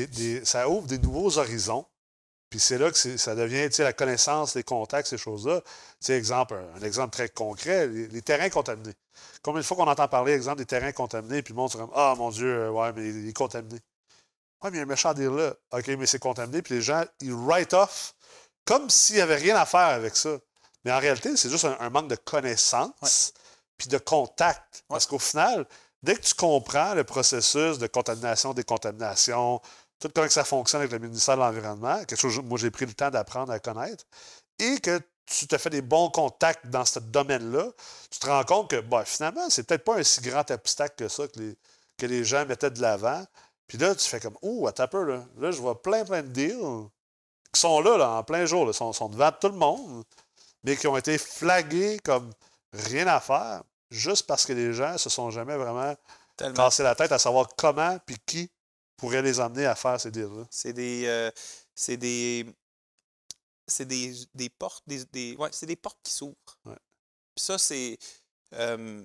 des- ça ouvre des nouveaux horizons. Puis c'est là que ça devient tu sais, la connaissance, les contacts, ces choses-là. Tu sais, exemple, un, un exemple très concret, les, les terrains contaminés. Combien de fois qu'on entend parler, exemple, des terrains contaminés, puis le monde se Ah mon Dieu, euh, ouais, mais il est contaminé. Ouais, mais il y a un méchant deal là. OK, mais c'est contaminé. Puis les gens, ils write off comme s'il n'y avait rien à faire avec ça. Mais en réalité, c'est juste un, un manque de connaissance puis de contact. Parce qu'au final, dès que tu comprends le processus de contamination, décontamination, tout comment ça fonctionne avec le ministère de l'Environnement, quelque chose que moi j'ai pris le temps d'apprendre à connaître, et que tu te fais des bons contacts dans ce domaine-là, tu te rends compte que ben, finalement, c'est peut-être pas un si grand obstacle que ça que les, que les gens mettaient de l'avant. Puis là, tu fais comme Oh, un peu, là. Là, je vois plein, plein de deals qui sont là, là en plein jour, là, sont, sont devant tout le monde, mais qui ont été flagués comme rien à faire, juste parce que les gens se sont jamais vraiment Tellement. cassé la tête à savoir comment puis qui pourrait les emmener à faire ces deals-là? C'est des. euh, c'est des. C'est des, des portes. Des, des- ouais, c'est des portes qui s'ouvrent. Ouais. Puis ça, c'est. euh,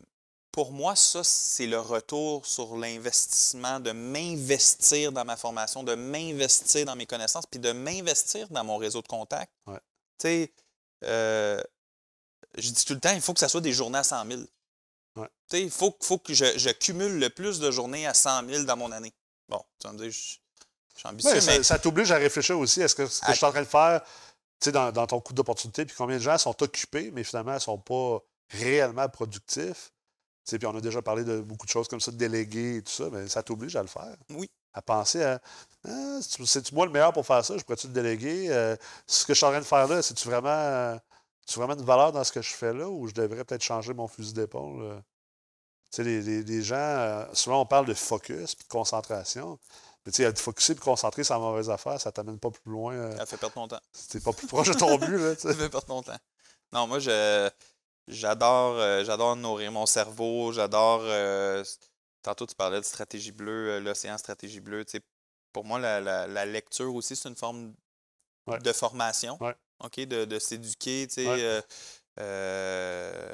pour moi, ça, c'est le retour sur l'investissement, de m'investir dans ma formation, de m'investir dans mes connaissances, puis de m'investir dans mon réseau de contacts. Ouais. Tu sais, euh, je dis tout le temps, il faut que ça soit des journées à 100 000. Ouais. Tu sais, il faut, faut que je, je cumule le plus de journées à 100 000 dans mon année. Bon, tu vas me dire, je, je suis ambitieux, ça mais ça t'oblige à réfléchir aussi à ce que, ce que À- je suis en train de faire tu sais, dans, dans ton coup d'opportunité, puis combien de gens sont occupés, mais finalement ne sont pas réellement productifs. Tu sais, Puis on a déjà parlé de beaucoup de choses comme ça, de déléguer et tout ça, mais ça t'oblige à le faire. Oui. À penser à Ah, c'est-tu moi le meilleur pour faire ça? Je pourrais-tu te déléguer? Euh, ce que je suis en train de faire là, c'est-tu vraiment, euh, vraiment une valeur dans ce que je fais là ou je devrais peut-être changer mon fusil d'épaule? Tu sais, les, les- les gens, euh, souvent on parle de focus puis de concentration. Mais tu sais, être focusé et concentrer sur la mauvaise affaire, ça t'amène pas plus loin. euh, ça fait perdre mon temps. T'es pas plus proche de ton but, là. Ça fait perdre mon temps. Non, moi, je, j'adore, euh, j'adore nourrir mon cerveau. J'adore. euh, tantôt, tu parlais de stratégie bleue, l'océan stratégie bleue. tu sais, pour moi, la, la- la lecture aussi, c'est une forme Ouais. de formation. Ouais. OK, de, de s'éduquer. tu sais, Ouais. euh,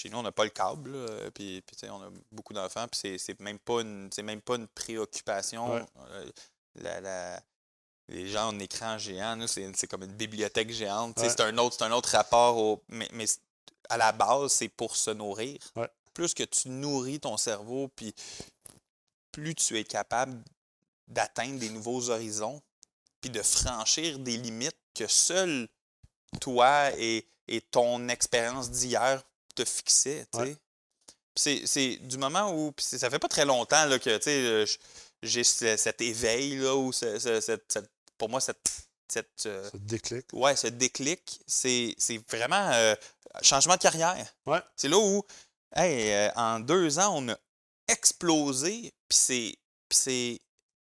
chez nous, on n'a pas le câble, là, puis, on a beaucoup d'enfants, puis c'est, même pas une, même pas une préoccupation. Ouais. Euh, la- la- les gens en écran géant, nous, c'est, comme une bibliothèque géante. Ouais. C'est un autre, un autre rapport au. Mais, mais à la base, c'est pour se nourrir. Ouais. Plus que tu nourris ton cerveau, puis plus tu es capable d'atteindre des nouveaux horizons, puis de franchir des limites que seul toi et, et ton expérience d'hier te. Ouais. Puis C'est, c'est du moment où. ça fait pas très longtemps là, que tu sais, euh, j'ai ce- cet éveil, là, ou ce- ce- cette- pour moi, cette. cette euh, te déclic. ouais, ce déclic, c'est, c'est vraiment euh, changement de carrière. Ouais. C'est là où, hey, euh, en deux ans, on a explosé, puis c'est, puis c'est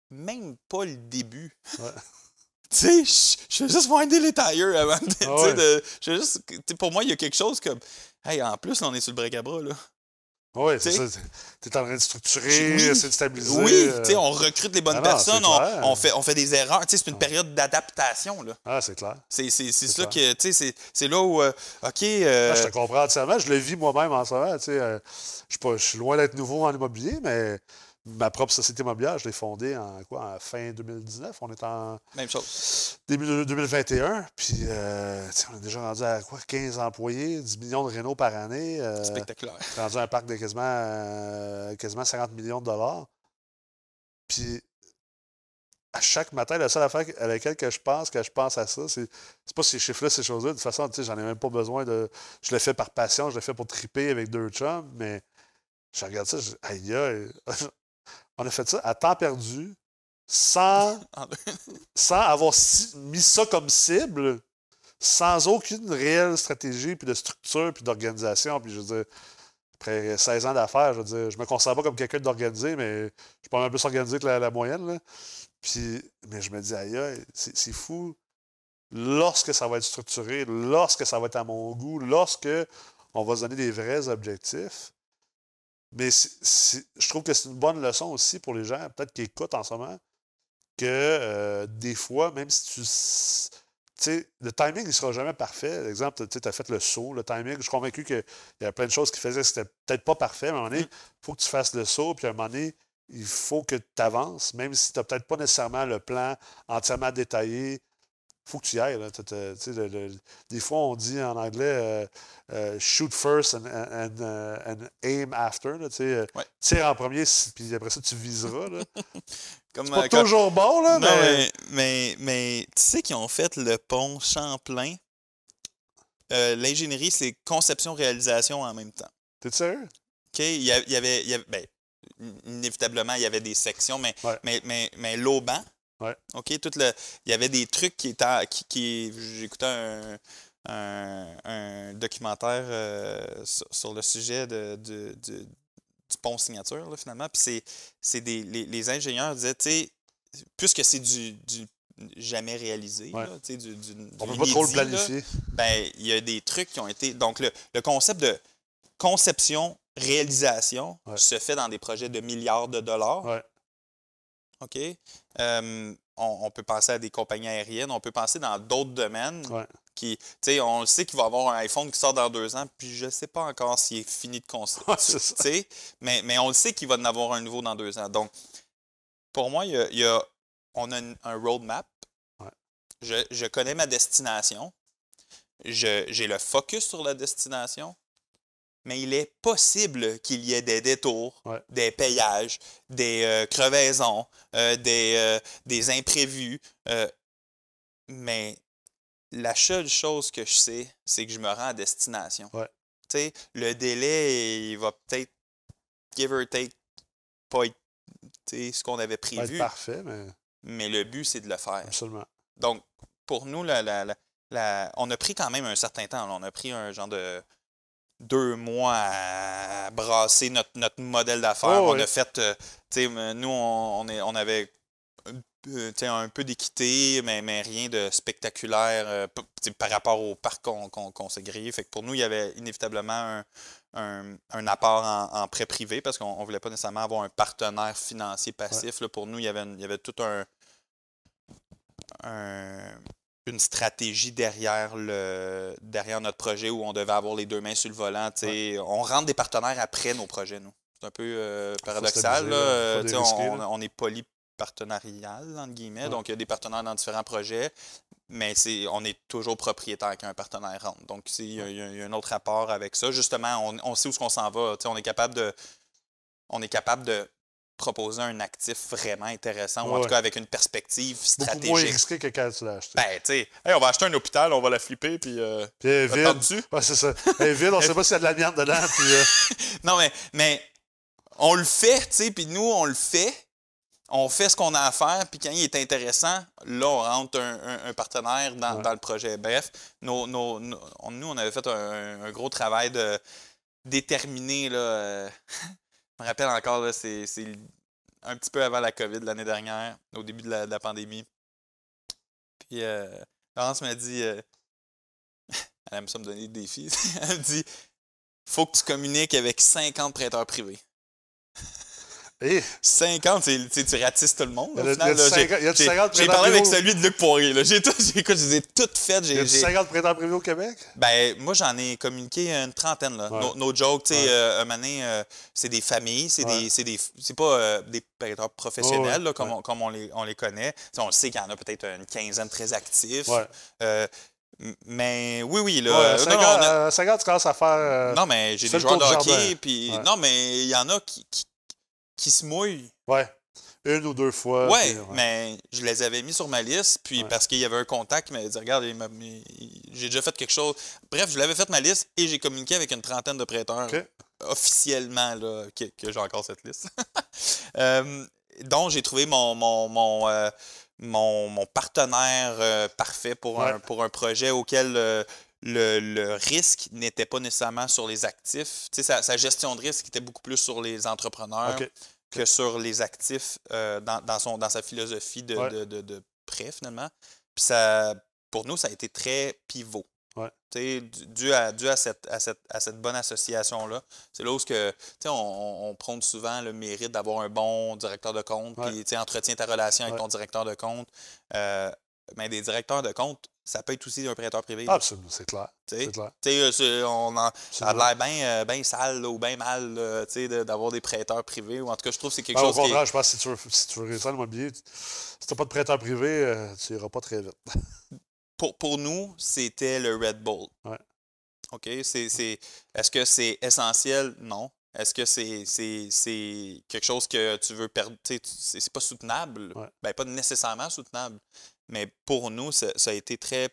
même pas le début. Ouais. tu sais, je- vais juste winder les tires avant de. Ah ouais. juste- pour moi, il y a quelque chose comme. Hey, en plus, là, on est sur le break à bras, là. Oui, c'est ça. Tu es en train de structurer, Oui. essayer de stabiliser. Oui, euh, tu sais, on recrute les bonnes Ah non, personnes, on, on fait, on fait des erreurs. Tu sais, c'est une Ouais. période d'adaptation, là. Ah, c'est clair. C'est, ça que, tu sais, c'est, là où, euh, OK, euh, Ah, je te comprends entièrement. Je le vis moi-même en ce moment. euh, je suis pas- je suis loin d'être nouveau en immobilier, mais ma propre société immobilière, je l'ai fondée en quoi, en fin 2019. On est en même chose. début de 2021. Puis, euh, on est déjà rendu à quoi, 15 employés, 10 millions de rénaux par année. euh, Spectaculaire. rendu à un parc de quasiment, euh, quasiment 50 millions de dollars. Puis, à chaque matin, la seule affaire à laquelle que je pense, que je pense à ça, c'est c'est pas ces chiffres-là, ces choses-là. De toute façon, tu sais, j'en ai même pas besoin de. Je le fais par passion, je le fais pour triper avec deux chums, mais je regarde ça, je dis, aïe, aïe. On a fait ça à temps perdu, sans, En deux- sans avoir mis ça comme cible, sans aucune réelle stratégie, puis de structure, puis d'organisation. Puis je veux dire, après 16 ans d'affaires, je veux dire, je me considère pas comme quelqu'un d'organisé, mais je suis pas mal plus organisé que la, la moyenne. là. Puis, mais je me dis, aïe, c'est fou. Lorsque ça va être structuré, lorsque ça va être à mon goût, lorsque on va se donner des vrais objectifs. Mais je trouve que c'est une bonne leçon aussi pour les gens, peut-être qui écoutent en ce moment, que euh, des fois, même si tu. sais, le timing, il ne sera jamais parfait. Exemple, tu as fait le saut, le timing. Je suis convaincu qu'il y a plein de choses qui faisaient que c'était peut-être pas parfait, mais à un moment donné, il faut que tu fasses le saut, puis à un moment donné, il faut que tu avances, même si tu n'as peut-être pas nécessairement le plan entièrement détaillé. Il faut que tu y ailles. là. Le- le- des fois, on dit en anglais euh, euh, shoot first and, and, uh, and aim after. là, euh, Ouais. Tire en premier, puis après ça, tu viseras. là. Comme, Pas euh, toujours bon, là, Non, mais. mais, mais, mais tu sais qu'ils ont fait le pont Champlain? Euh, L'ingénierie, c'est conception-réalisation en même temps. T'es sérieux? OK? Il y a- il y avait, il y avait- ben, inévitablement, il y avait des sections, mais, Ouais. mais, mais, mais l'auban, Ouais. OK? Tout le, il y avait des trucs qui étaient. Qui, qui, J'écoutais un, un, un documentaire euh, sur, sur le sujet de, de- de- du pont signature, là, finalement. Puis c'est, des, les, les ingénieurs disaient, tu sais, puisque c'est du, du jamais réalisé, Ouais. là, tu sais, du, du, On peut pas trop le planifier. ben, il y a des trucs qui ont été. Donc, le, le concept de conception, réalisation Ouais. se fait dans des projets de milliards de dollars. OK? Euh, on, on peut penser à des compagnies aériennes, on peut penser dans d'autres domaines Ouais. qui, on le sait qu'il va avoir un iPhone qui sort dans deux ans, puis je ne sais pas encore s'il est fini de. Ouais, sais, mais, mais on le sait qu'il va en avoir un nouveau dans deux ans. Donc, pour moi, il y a, il y a- on a une- un roadmap. Ouais. Je, je connais ma destination. J'ai le focus sur la destination. Mais il est possible qu'il y ait des détours, Ouais. des payages, des euh, crevaisons, euh, des, euh, des imprévus. mais la seule chose que je sais, c'est que je me rends à destination. Ouais. Tu sais, le délai, il va peut-être, give or take, pas être ce qu'on avait prévu, parfait, mais mais le but, c'est de le faire. absolument. Donc, pour nous, la, la- la- la- on a pris quand même un certain temps. On a pris un genre de deux mois à brasser notre, notre modèle d'affaires. Oh, on oui. a fait, euh, tu sais, mais nous, on, on est, on avait un peu- tu sais, un peu d'équité, mais, mais rien de spectaculaire euh, par rapport au parc qu'on qu'on- qu'on s'est grillé. Fait que pour nous, il y avait inévitablement un, un- un apport en, en prêt privé parce qu'on ne voulait pas nécessairement avoir un partenaire financier passif. là. pour nous, il y avait, une- il y avait tout un, un- une stratégie derrière, le, derrière notre projet où on devait avoir les deux mains sur le volant. On rentre des partenaires après nos projets, nous. C'est un peu euh, paradoxal. là. on, on est polypartenarial, entre guillemets. Ouais. Donc, il y a des partenaires dans différents projets, mais c'est, on est toujours propriétaire quand un partenaire rentre. Donc, il y, a- il y a un autre rapport avec ça. Justement, on, on sait où ce qu'on s'en va. On est capable de on est capable de proposer un actif vraiment intéressant, ou en tout cas avec une perspective Beaucoup moins stratégique. risqué que quand tu l'as acheté. Ben, tu sais, hey, on va acheter un hôpital, on va la flipper, puis. euh, Puis elle est vide. tente-tu? Ouais, c'est ça. Elle est vide, on sait pas s'il y a de la merde dedans. Puis, euh, Non, mais, mais on le fait, tu sais, puis nous, on le fait. On fait ce qu'on a à faire, puis quand il est intéressant, là, on rentre un, un- un partenaire dans, Ouais. dans le projet. Bref, nos, nos- nos- on- nous, on avait fait un, un gros travail de déterminer, là. euh, je me rappelle encore, c'est un petit peu avant la COVID l'année dernière, au début de la, de la pandémie. Puis, euh, Laurence m'a dit, euh, elle aime ça me donner des défis, elle me dit, faut que tu communiques avec 50 prêteurs privés. Hé, 50, c'est, tu ratisses tout le monde. Au final, là. J'ai- 50 il y a du j'ai- 50 J'ai prêteurs parlé avec celui de Luc Poirier. Là. J'ai, tout, j'ai, écoute, je les ai toutes faites. il y J'ai, a j'ai- 50 prêteurs privés au Québec? ben, moi, j'en ai communiqué une trentaine. Là. Ouais. No, no joke, tu sais, Ouais. euh, un moment donné, euh, c'est des familles, c'est, Ouais. des, c'est, des, c'est pas euh, des prêteurs professionnels là, comme, on, comme on, les, on les connaît. On le sait qu'il y en a peut-être une quinzaine très actifs. Mais oui, oui. Là, Ouais, euh, non, 50, non, on a- euh, 50, tu commences à faire. euh, non, mais j'ai des joueurs de hockey, puis Ouais. non, mais il y en a qui, qui, qui se mouillent. Ouais. Une ou deux fois. Ouais, puis, mais je les avais mis sur ma liste, puis Ouais. parce qu'il y avait un contact qui m'avait dit Regarde, j'ai déjà fait quelque chose. Bref, je l'avais fait ma liste et j'ai communiqué avec une trentaine de prêteurs officiellement là, que, que j'ai encore cette liste. Euh, dont j'ai trouvé mon, mon, mon, euh, mon, mon partenaire euh, parfait pour, un, Ouais. pour un projet auquel le, le risque n'était pas nécessairement sur les actifs. Tu sais, sa, sa gestion de risque était beaucoup plus sur les entrepreneurs que sur les actifs euh, dans, dans son, dans sa philosophie de, Ouais. de, de- de prêt, finalement. Puis ça, pour nous, ça a été très pivot. Ouais. Dû à, dû à, cette, à, cette, à cette bonne association-là. C'est là où que, on, on prône souvent le mérite d'avoir un bon directeur de compte, puis entretiens ta relation avec ton directeur de compte. Euh, mais des directeurs de compte, ça peut être aussi un prêteur privé. Absolument, c'est clair. C'est clair. Euh, on en, ça a l'air bien euh, ben sale là, ou bien mal de- d'avoir des prêteurs privés. Ou en tout cas, je trouve que c'est quelque au chose qui est- contraire, je pense que si tu veux, si tu veux réussir l'immobilier, tu- si tu n'as pas de prêteur privé, euh, tu n'iras pas très vite. pour, pour nous, c'était le Red Bull. Ouais. OK? C'est, c'est- est-ce que c'est essentiel? Non. Est-ce que c'est c'est- c'est quelque chose que tu veux perdre? C'est c'est pas soutenable? Ouais. Ben, pas nécessairement soutenable. Mais pour nous, ça, ça a été très,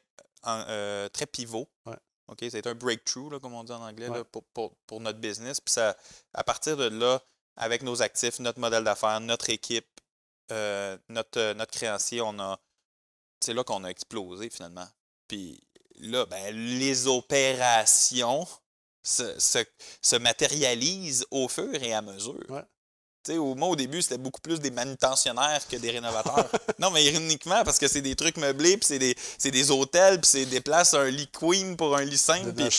euh, très pivot. Ouais. OK? Ça a été un breakthrough, là, comme on dit en anglais, là, pour, pour- pour notre business. Puis ça, à partir de là, avec nos actifs, notre modèle d'affaires, notre équipe, euh, notre, euh, notre créancier, on a. C'est là qu'on a explosé finalement. Puis là, ben, les opérations se, se- se matérialisent au fur et à mesure. Ouais. Au, moi, au début, c'était beaucoup plus des manutentionnaires que des rénovateurs. non, mais ironiquement, parce que c'est des trucs meublés, puis c'est des, c'est des hôtels, puis c'est des places, un lit queen pour un lit simple. de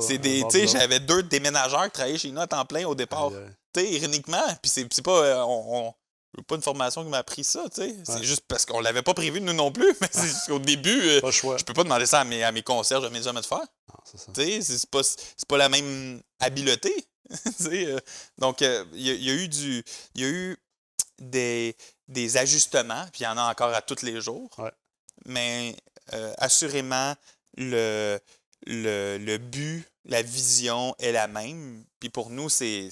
c'est des, tu sais, j'avais deux déménageurs qui travaillaient chez nous à temps plein au départ. Tu sais, ironiquement, puis c'est pas, euh, on, on- c'est pas une formation qui m'a appris ça, tu sais. C'est juste parce qu'on l'avait pas prévu nous non plus, mais c'est juste qu'au début, euh, Pas je peux pas demander ça à mes, à mes concierges, à mes hommes de faire. Non, c'est ça. Tu sais, c'est pas, pas la même habileté. Euh, donc, euh, il y, a- il y a eu du. Il y a eu des, des ajustements, puis il y en a encore à tous les jours. Ouais. Mais euh, assurément, le, le, le but, la vision est la même. Puis pour nous, c'est.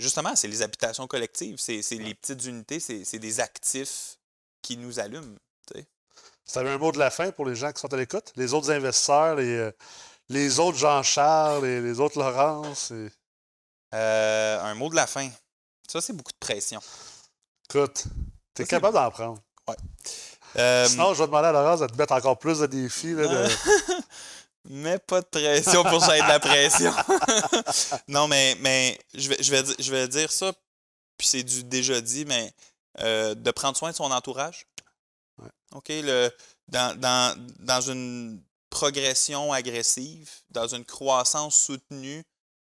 Justement, c'est les habitations collectives, c'est les petites unités, c'est des actifs qui nous allument. Tu avais un mot de la fin pour les gens qui sont à l'écoute, les autres investisseurs, les, euh, les autres Jean-Charles, les, les autres Laurence. et- Euh, un mot de la fin. Ça, c'est beaucoup de pression. Écoute, tu es c'est- capable d'en prendre. Euh, Sinon, je vais demander à Laurence de te mettre encore plus de défis. là, de- Mets pas de pression pour ça de la pression. non, mais, mais je, vais, je, vais, di- je vais dire ça, puis c'est du déjà dit, mais euh, de prendre soin de son entourage. Ouais. OK? Le, dans, dans, dans une progression agressive, dans une croissance soutenue,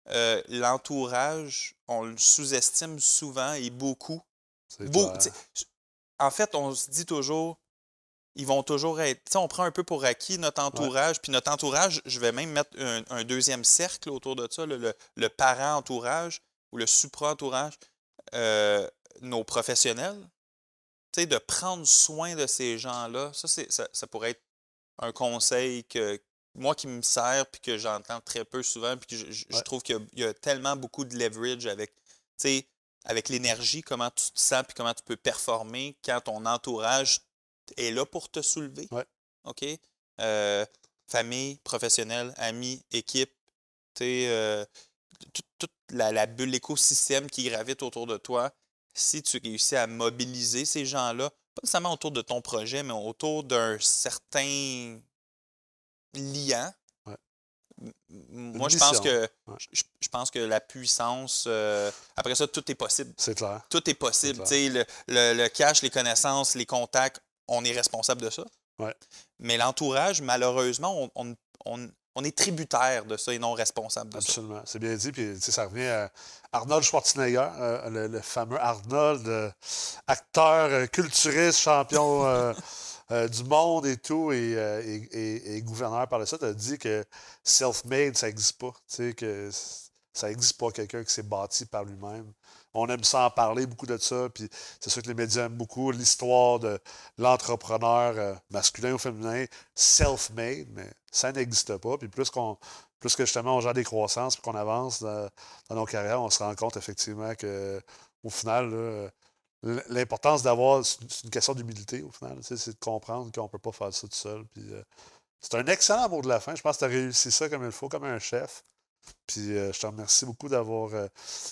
euh, l'entourage, on le sous-estime souvent et beaucoup. En fait, on se dit toujours, ils vont toujours être. tu sais, on prend un peu pour acquis notre entourage, puis notre entourage, je vais même mettre un, un deuxième cercle autour de ça, le, le- le parent-entourage ou le supra-entourage, euh, nos professionnels. Tu sais, de prendre soin de ces gens-là, ça, ça, ça pourrait être un conseil que moi qui me sert, puis que j'entends très peu souvent, puis que je, je- je Ouais. trouve qu'il y a- il y, a tellement beaucoup de leverage avec, tu sais, avec l'énergie, comment tu te sens, puis comment tu peux performer quand ton entourage est là pour te soulever. Ouais. OK? Euh, famille, professionnel, amis, équipe, euh, tout- toute la, la bulle, l'écosystème qui gravite autour de toi, si tu réussis à mobiliser ces gens-là, pas nécessairement autour de ton projet, mais autour d'un certain liant. Moi, je pense que Ouais. je, je pense que la puissance, euh, après ça, tout est possible. C'est clair. Tout est possible. Le- le cash, les connaissances, les contacts, on est responsable de ça. Ouais. Mais l'entourage, malheureusement, on, on- on- on est tributaire de ça et non responsable de ça. Absolument. C'est bien dit. Puis, ça revient à Arnold Schwarzenegger, euh, le, le fameux Arnold, euh, acteur euh, culturiste, champion euh, du monde et tout, et, et- et- et gouverneur par la suite, a dit que self-made, ça n'existe pas. Tu sais, que ça n'existe pas quelqu'un qui s'est bâti par lui-même. On aime ça en parler, beaucoup de ça. Puis c'est sûr que les médias aiment beaucoup l'histoire de l'entrepreneur euh, masculin ou féminin, self-made, mais ça n'existe pas. Puis plus qu'on que justement on gère des croissances puis qu'on avance dans, nos carrières, on se rend compte effectivement que au final, l'importance d'avoir, c'est une- question d'humilité au final, c'est de comprendre qu'on ne peut pas faire ça tout seul. Euh, c'est un excellent mot de la fin. Je pense que tu as réussi ça comme il faut, comme un chef. Puis euh, je te remercie beaucoup d'avoir euh,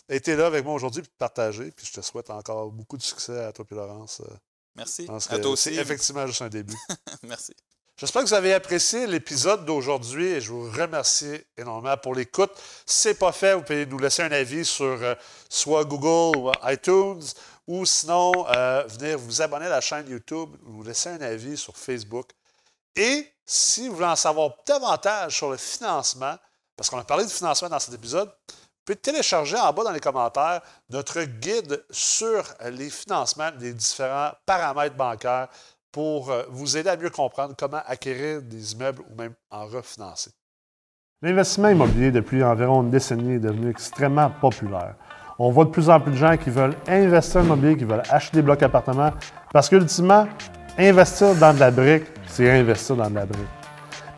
été là avec moi aujourd'hui et de partager. Puis je te souhaite encore beaucoup de succès à toi et Laurence. Euh, Merci. À toi aussi. effectivement juste un début. Merci. J'espère que vous avez apprécié l'épisode d'aujourd'hui et je vous remercie énormément pour l'écoute. Si ce n'est pas fait, vous pouvez nous laisser un avis sur euh, soit Google ou iTunes ou sinon euh, venir vous abonner à la chaîne YouTube ou nous laisser un avis sur Facebook. Et si vous voulez en savoir davantage sur le financement, parce qu'on a parlé de financement dans cet épisode, vous pouvez télécharger en bas dans les commentaires notre guide sur les financements des différents paramètres bancaires pour euh, vous aider à mieux comprendre comment acquérir des immeubles ou même en refinancer. L'investissement immobilier depuis environ une décennie est devenu extrêmement populaire. On voit de plus en plus de gens qui veulent investir en immobilier, qui veulent acheter des blocs appartements, parce qu'ultimement, investir dans de la brique, c'est investir dans de la brique.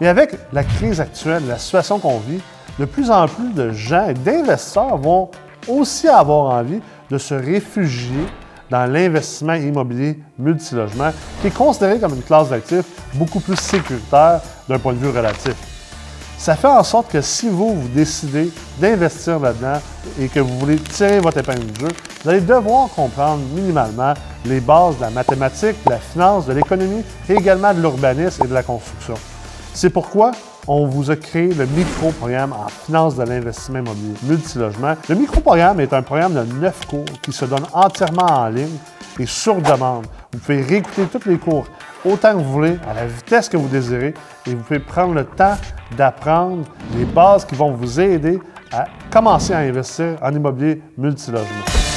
Mais avec la crise actuelle, la situation qu'on vit, de plus en plus de gens et d'investisseurs vont aussi avoir envie de se réfugier dans l'investissement immobilier multilogement, qui est considéré comme une classe d'actifs beaucoup plus sécuritaire d'un point de vue relatif. Ça fait en sorte que si vous, vous décidez d'investir là-dedans et que vous voulez tirer votre épingle du jeu, vous allez devoir comprendre minimalement les bases de la mathématique, de la finance, de l'économie et également de l'urbanisme et de la construction. C'est pourquoi on vous a créé le micro-programme en finance de l'investissement immobilier multilogement. Le micro-programme est un programme de neuf cours qui se donne entièrement en ligne et sur demande. Vous pouvez réécouter tous les cours autant que vous voulez, à la vitesse que vous désirez, et vous pouvez prendre le temps d'apprendre les bases qui vont vous aider à commencer à investir en immobilier multilogement.